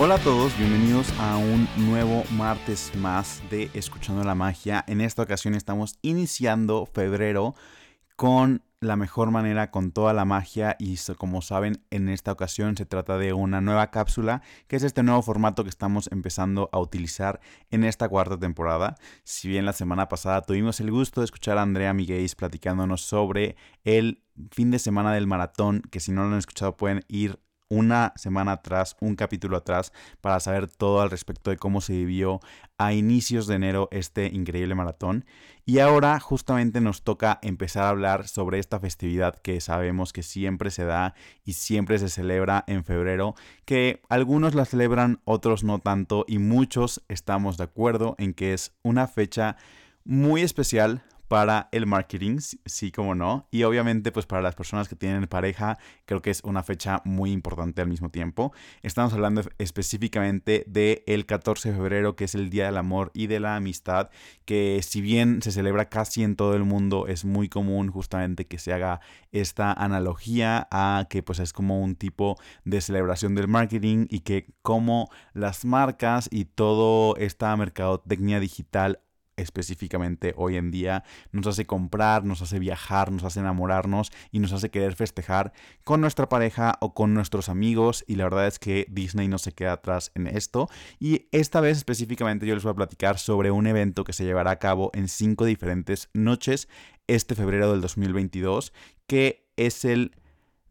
Hola a todos, bienvenidos a un nuevo martes más de Escuchando la Magia. En esta ocasión estamos iniciando febrero con la mejor manera, con toda la magia y como saben, en esta ocasión se trata de una nueva cápsula, que es este nuevo formato que estamos empezando a utilizar en esta cuarta temporada. Si bien la semana pasada tuvimos el gusto de escuchar a Andrea Miguel platicándonos sobre el fin de semana del maratón, que si no lo han escuchado pueden ir una semana atrás, un capítulo atrás, para saber todo al respecto de cómo se vivió a inicios de enero este increíble maratón. Y ahora justamente nos toca empezar a hablar sobre esta festividad que sabemos que siempre se da y siempre se celebra en febrero, que algunos la celebran, otros no tanto, y muchos estamos de acuerdo en que es una fecha muy especial para el marketing, sí como no. Y obviamente pues para las personas que tienen pareja, creo que es una fecha muy importante al mismo tiempo. Estamos hablando específicamente del el 14 de febrero, que es el Día del Amor y de la Amistad, que si bien se celebra casi en todo el mundo, es muy común justamente que se haga esta analogía a que pues es como un tipo de celebración del marketing y que como las marcas y toda esta mercadotecnia digital específicamente hoy en día nos hace comprar, nos hace viajar, nos hace enamorarnos y nos hace querer festejar con nuestra pareja o con nuestros amigos y la verdad es que Disney no se queda atrás en esto y esta vez específicamente yo les voy a platicar sobre un evento que se llevará a cabo en cinco diferentes noches este febrero del 2022 que es el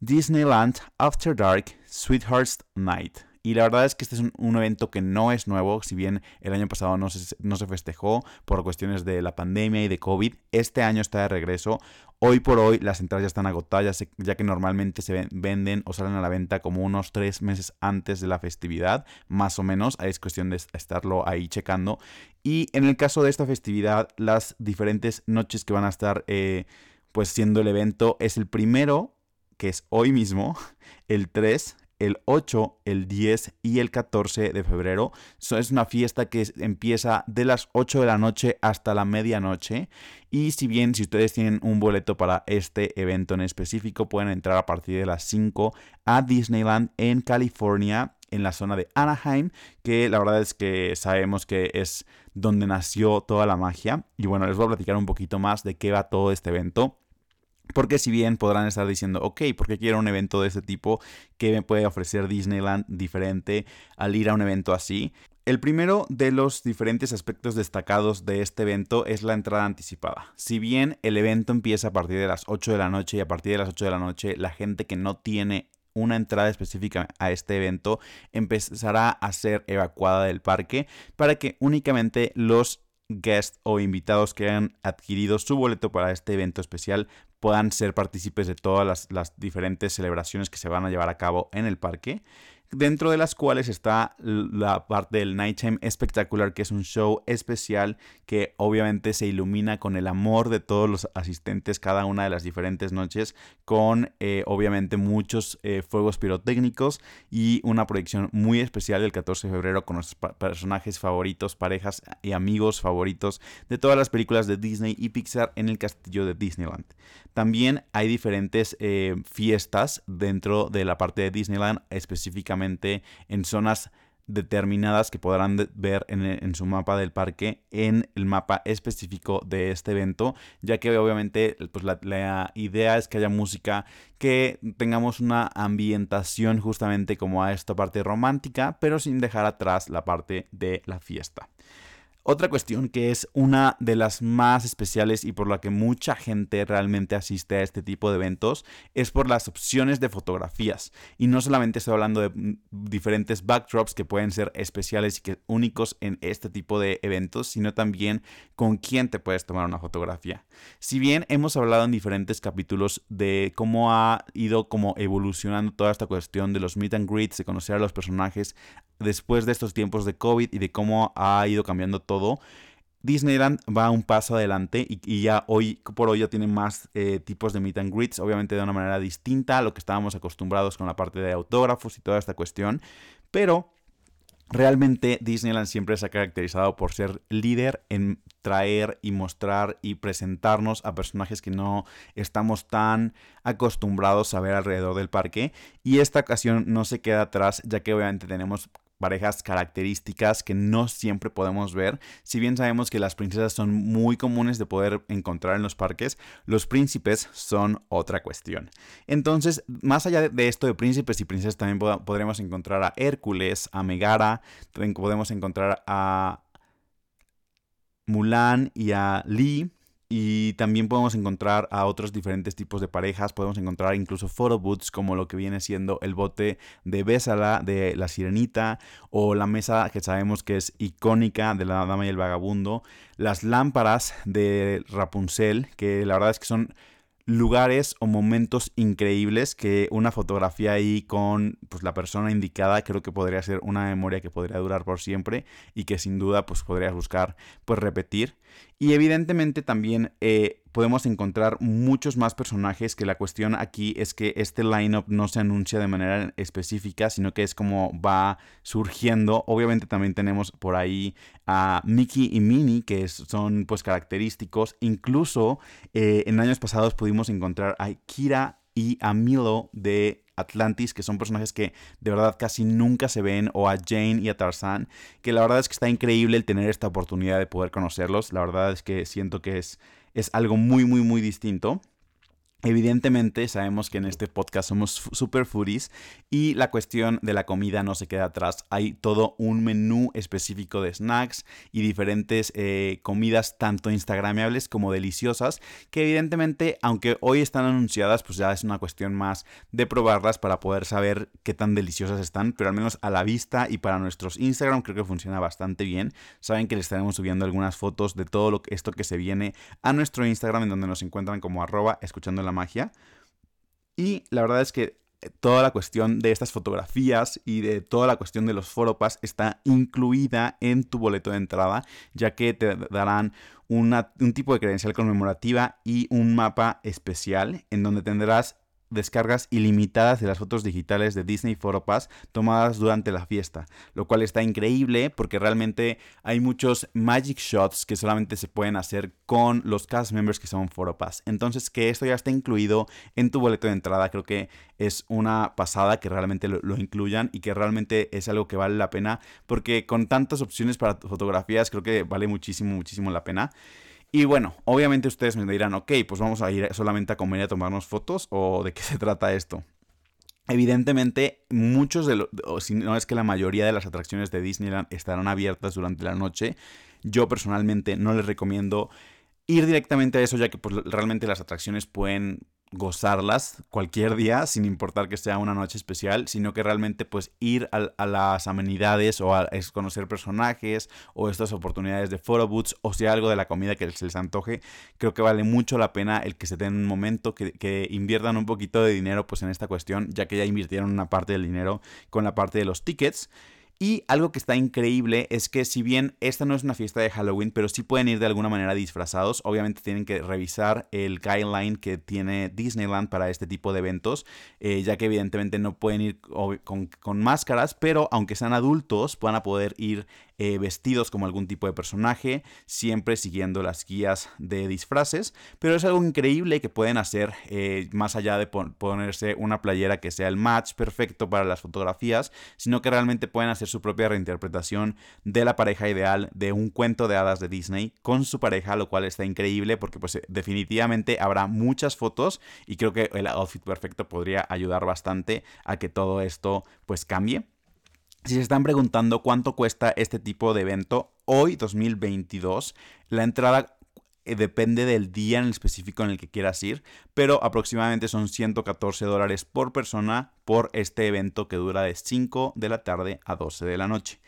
Disneyland After Dark Sweethearts Night. Y la verdad es que este es un, evento que no es nuevo, si bien el año pasado no se, no se festejó por cuestiones de la pandemia y de COVID, este año está de regreso. Hoy por hoy las entradas ya están agotadas, ya, que normalmente se venden o salen a la venta como unos tres meses antes de la festividad, más o menos. Es cuestión de estarlo ahí checando. Y en el caso de esta festividad, las diferentes noches que van a estar eh, pues siendo el evento es el primero, que es hoy mismo, el 3, el 8, el 10 y el 14 de febrero. es una fiesta que empieza de las 8 de la noche hasta la medianoche. Y si bien si ustedes tienen un boleto para este evento en específico, pueden entrar a partir de las 5 a Disneyland en California en la zona de Anaheim, que la verdad es que sabemos que es donde nació toda la magia. Y bueno, les voy a platicar un poquito más de qué va todo este evento. Porque si bien podrán estar diciendo, ok, ¿por qué quiero un evento de este tipo? ¿Qué me puede ofrecer Disneyland diferente al ir a un evento así? El primero de los diferentes aspectos destacados de este evento es la entrada anticipada. Si bien el evento empieza a partir de las 8 de la noche y a partir de las 8 de la noche la gente que no tiene una entrada específica a este evento empezará a ser evacuada del parque para que únicamente los guests o invitados que hayan adquirido su boleto para este evento especial puedan ser partícipes de todas las, las, diferentes celebraciones que se van a llevar a cabo en el parque dentro de las cuales está la parte del Nighttime Espectacular, que es un show especial que obviamente se ilumina con el amor de todos los asistentes cada una de las diferentes noches, con eh, obviamente muchos eh, fuegos pirotécnicos y una proyección muy especial el 14 de febrero con nuestros personajes favoritos, parejas y amigos favoritos de todas las películas de Disney y Pixar en el castillo de Disneyland. También hay diferentes eh, fiestas dentro de la parte de Disneyland, específicamente en zonas determinadas que podrán ver en, su mapa del parque en el mapa específico de este evento ya que obviamente pues la, la, idea es que haya música que tengamos una ambientación justamente como a esta parte romántica pero sin dejar atrás la parte de la fiesta Otra cuestión que es una de las más especiales y por la que mucha gente realmente asiste a este tipo de eventos es por las opciones de fotografías. Y no solamente estoy hablando de mm, diferentes backdrops que pueden ser especiales y que únicos en este tipo de eventos, sino también con quién te puedes tomar una fotografía. Si bien hemos hablado en diferentes capítulos de cómo ha ido como evolucionando toda esta cuestión de los meet and greets, de conocer a los personajes después de estos tiempos de COVID y de cómo ha ido cambiando todo, Disneyland va un paso adelante y, ya hoy por hoy ya tiene más eh, tipos de meet and greets, obviamente de una manera distinta a lo que estábamos acostumbrados con la parte de autógrafos y toda esta cuestión, pero Realmente Disneyland siempre se ha caracterizado por ser líder en traer y mostrar y presentarnos a personajes que no estamos tan acostumbrados a ver alrededor del parque. Y esta ocasión no se queda atrás, ya que obviamente tenemos parejas características que no siempre podemos ver. Si bien sabemos que las princesas son muy comunes de poder encontrar en los parques, los príncipes son otra cuestión. Entonces, más allá de esto de príncipes y princesas, también podremos encontrar a Hércules, a Megara, podemos encontrar a Mulan y a Lee. Y también podemos encontrar a otros diferentes tipos de parejas. Podemos encontrar incluso photo booths como lo que viene siendo el bote de Bésala de la Sirenita o la mesa que sabemos que es icónica de la Dama y el Vagabundo. Las lámparas de Rapunzel que la verdad es que son lugares o momentos increíbles que una fotografía ahí con pues, la persona indicada creo que podría ser una memoria que podría durar por siempre y que sin duda pues podrías buscar pues repetir. Y evidentemente también eh, podemos encontrar muchos más personajes que la cuestión aquí es que este lineup no se anuncia de manera específica, sino que es como va surgiendo. Obviamente también tenemos por ahí a Mickey y Minnie, que son pues característicos. Incluso eh, en años pasados pudimos encontrar a Kira y a Milo de Atlantis, que son personajes que de verdad casi nunca se ven, o a Jane y a Tarzan, que la verdad es que está increíble el tener esta oportunidad de poder conocerlos. La verdad es que siento que es, es algo muy, muy, muy distinto. Evidentemente sabemos que en este podcast somos super foodies y la cuestión de la comida no se queda atrás. Hay todo un menú específico de snacks y diferentes eh, comidas tanto instagramables como deliciosas que evidentemente aunque hoy están anunciadas pues ya es una cuestión más de probarlas para poder saber qué tan deliciosas están pero al menos a la vista y para nuestros Instagram creo que funciona bastante bien. Saben que les estaremos subiendo algunas fotos de todo esto que se viene a nuestro Instagram en donde nos encuentran como arroba escuchando la magia. Y la verdad es que eh, toda la cuestión de estas fotografías y de toda la cuestión de los foropas está incluida en tu boleto de entrada, ya que te darán un tipo de credencial conmemorativa y un mapa especial en donde tendrás descargas ilimitadas de las fotos digitales de Disney Pass tomadas durante la fiesta, lo cual está increíble porque realmente hay muchos magic shots que solamente se pueden hacer con los cast members que son Pass. Entonces que esto ya está incluido en tu boleto de entrada creo que es una pasada que realmente lo, lo incluyan y que realmente es algo que vale la pena porque con tantas opciones para fotografías creo que vale muchísimo, muchísimo la pena. Y bueno, obviamente ustedes me dirán, ok, pues vamos a ir solamente a comer y a tomarnos fotos o de qué se trata esto. Evidentemente, muchos de los, si no es que la mayoría de las atracciones de Disneyland estarán abiertas durante la noche. Yo personalmente no les recomiendo ir directamente a eso, ya que pues, realmente las atracciones pueden gozarlas cualquier día, sin importar que sea una noche especial, sino que realmente pues ir a, las amenidades o a, conocer personajes o estas oportunidades de photo booths o sea algo de la comida que se les antoje, creo que vale mucho la pena el que se den un momento, que, que inviertan un poquito de dinero pues en esta cuestión, ya que ya invirtieron una parte del dinero con la parte de los tickets. Y algo que está increíble es que si bien esta no es una fiesta de Halloween, pero sí pueden ir de alguna manera disfrazados, obviamente tienen que revisar el guideline que tiene Disneyland para este tipo de eventos, eh, ya que evidentemente no pueden ir con, con, máscaras, pero aunque sean adultos, van a poder ir eh, vestidos como algún tipo de personaje, siempre siguiendo las guías de disfraces, pero es algo increíble que pueden hacer eh, más allá de ponerse una playera que sea el match perfecto para las fotografías, sino que realmente pueden hacer su propia reinterpretación de la pareja ideal de un cuento de hadas de Disney con su pareja, lo cual está increíble porque pues definitivamente habrá muchas fotos y creo que el outfit perfecto podría ayudar bastante a que todo esto pues cambie. Si se están preguntando cuánto cuesta este tipo de evento, hoy 2022. La entrada eh, depende del día en el específico en el que quieras ir, pero aproximadamente son 114 dólares por persona por este evento que dura de 5 de la tarde a 12 de la noche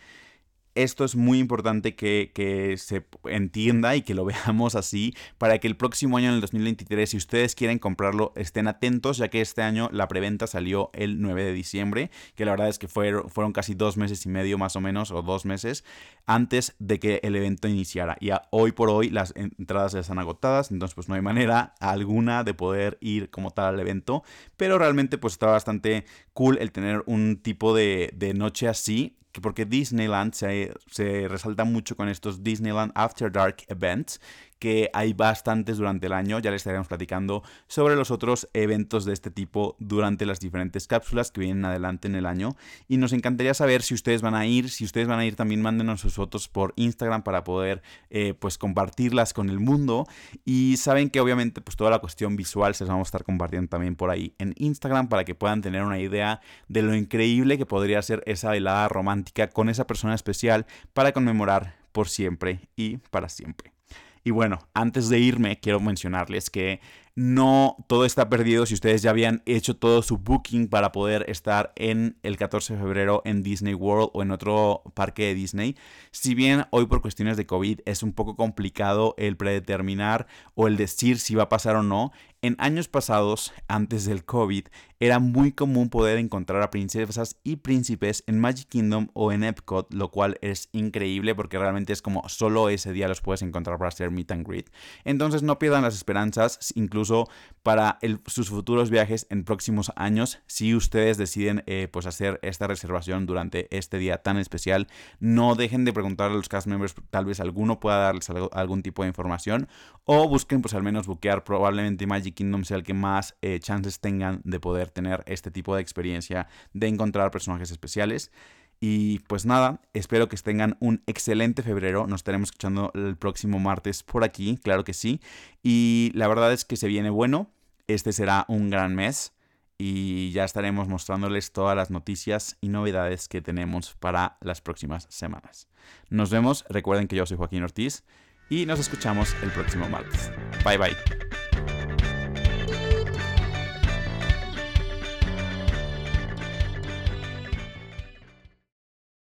esto es muy importante que, se entienda y que lo veamos así para que el próximo año, en el 2023, si ustedes quieren comprarlo, estén atentos, ya que este año la preventa salió el 9 de diciembre, que la verdad es que fueron, casi dos meses y medio más o menos, o dos meses, antes de que el evento iniciara. Y hoy por hoy las entradas ya están agotadas, entonces pues no hay manera alguna de poder ir como tal al evento, pero realmente pues está bastante cool el tener un tipo de noche así porque Disneyland se, resalta mucho con estos Disneyland After Dark Events, que hay bastantes durante el año. Ya les estaremos platicando sobre los otros eventos de este tipo durante las diferentes cápsulas que vienen adelante en el año. Y nos encantaría saber si ustedes van a ir. Si ustedes van a ir, también mándenos sus fotos por Instagram para poder eh, pues compartirlas con el mundo. Y saben que obviamente pues toda la cuestión visual se las vamos a estar compartiendo también por ahí en Instagram para que puedan tener una idea de lo increíble que podría ser esa velada romántica con esa persona especial para conmemorar por siempre y para siempre. Y bueno, antes de irme, quiero mencionarles que no todo está perdido si ustedes ya habían hecho todo su booking para poder estar en el 14 de febrero en Disney World o en otro parque de Disney. Si bien hoy por cuestiones de COVID es un poco complicado el predeterminar o el decir si va a pasar o no, en años pasados, antes del COVID, era muy común poder encontrar a princesas y príncipes en Magic Kingdom o en Epcot, lo cual es increíble porque realmente es como solo ese día los puedes encontrar para hacer meet and greet. Entonces no pierdan las esperanzas, incluso para sus futuros viajes en próximos años, si ustedes deciden eh, pues hacer esta reservación durante este día tan especial, no dejen de preguntar a los cast members, tal vez alguno pueda darles algún tipo de información o busquen pues al menos buquear probablemente Magic Kingdom sea el que más eh, chances tengan de poder tener este tipo de experiencia de encontrar personajes especiales. Y pues nada, espero que tengan un excelente febrero. Nos estaremos escuchando el próximo martes por aquí, claro que sí. Y la verdad es que se viene bueno. Este será un gran mes. Y ya estaremos mostrándoles todas las noticias y novedades que tenemos para las próximas semanas. Nos vemos. Recuerden que yo soy Joaquín Ortiz. Y nos escuchamos el próximo martes. Bye bye.